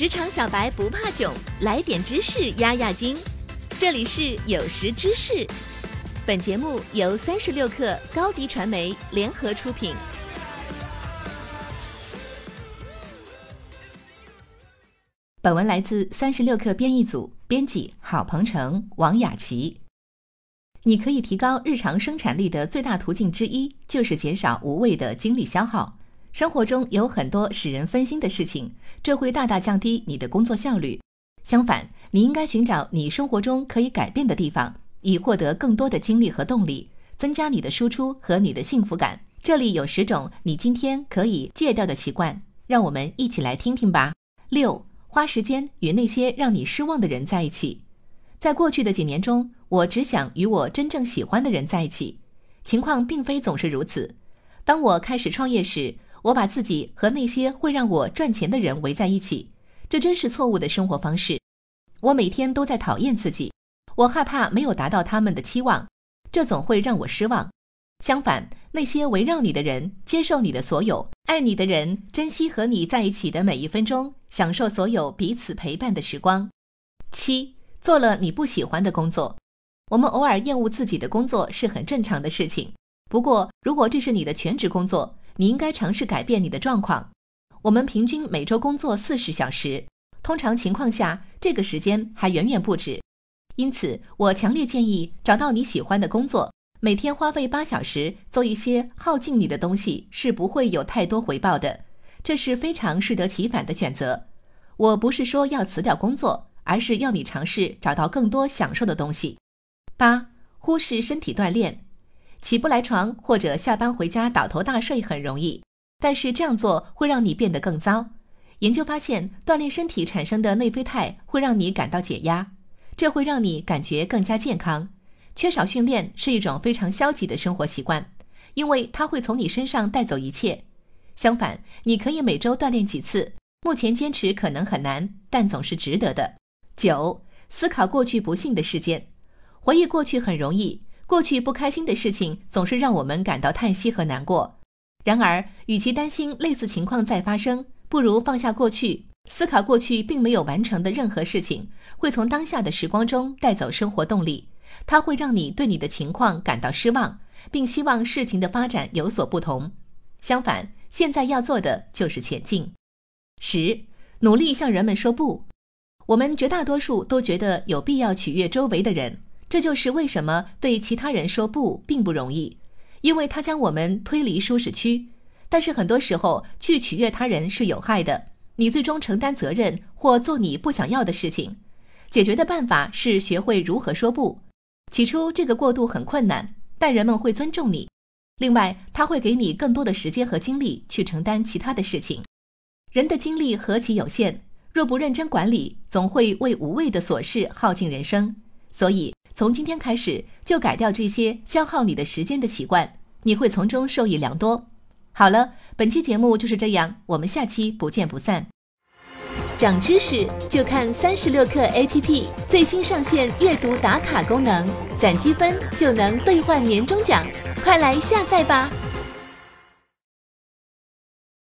职场小白不怕囧，来点知识压压惊。这里是有识知识，本节目由三十六克高低传媒联合出品。本文来自三十六克编译组，编辑郝鹏程、王雅琪。你可以提高日常生产力的最大途径之一，就是减少无谓的精力消耗。生活中有很多使人分心的事情，这会大大降低你的工作效率。相反，你应该寻找你生活中可以改变的地方，以获得更多的精力和动力，增加你的输出和你的幸福感。这里有十种你今天可以戒掉的习惯，让我们一起来听听吧。六，花时间与那些让你失望的人在一起。在过去的几年中，我只想与我真正喜欢的人在一起。情况并非总是如此。当我开始创业时，我把自己和那些会让我赚钱的人围在一起，这真是错误的生活方式。我每天都在讨厌自己，我害怕没有达到他们的期望，这总会让我失望。相反，那些围绕你的人，接受你的所有，爱你的人，珍惜和你在一起的每一分钟，享受所有彼此陪伴的时光。七，做了你不喜欢的工作。我们偶尔厌恶自己的工作是很正常的事情。不过，如果这是你的全职工作，你应该尝试改变你的状况。我们平均每周工作四十小时，通常情况下，这个时间还远远不止。因此，我强烈建议找到你喜欢的工作，每天花费八小时做一些耗尽你的东西，是不会有太多回报的。这是非常适得其反的选择。我不是说要辞掉工作，而是要你尝试找到更多享受的东西。八，忽视身体锻炼。起不来床或者下班回家倒头大睡很容易，但是这样做会让你变得更糟。研究发现，锻炼身体产生的内啡肽会让你感到解压，这会让你感觉更加健康。缺少训练是一种非常消极的生活习惯，因为它会从你身上带走一切。相反，你可以每周锻炼几次，目前坚持可能很难，但总是值得的。九，思考过去不幸的事件，回忆过去很容易。过去不开心的事情总是让我们感到叹息和难过。然而，与其担心类似情况再发生，不如放下过去，思考过去并没有完成的任何事情会从当下的时光中带走生活动力。它会让你对你的情况感到失望，并希望事情的发展有所不同。相反，现在要做的就是前进。十，努力向人们说不。我们绝大多数都觉得有必要取悦周围的人。这就是为什么对其他人说不并不容易，因为他将我们推离舒适区。但是很多时候去取悦他人是有害的，你最终承担责任或做你不想要的事情。解决的办法是学会如何说不。起初这个过渡很困难，但人们会尊重你。另外，他会给你更多的时间和精力去承担其他的事情。人的精力何其有限，若不认真管理，总会为无谓的琐事耗尽人生。所以。从今天开始，就改掉这些消耗你的时间的习惯，你会从中受益良多。好了，本期节目就是这样，我们下期不见不散。长知识就看三十六课 APP 最新上线阅读打卡功能，攒积分就能兑换年终奖，快来下载吧！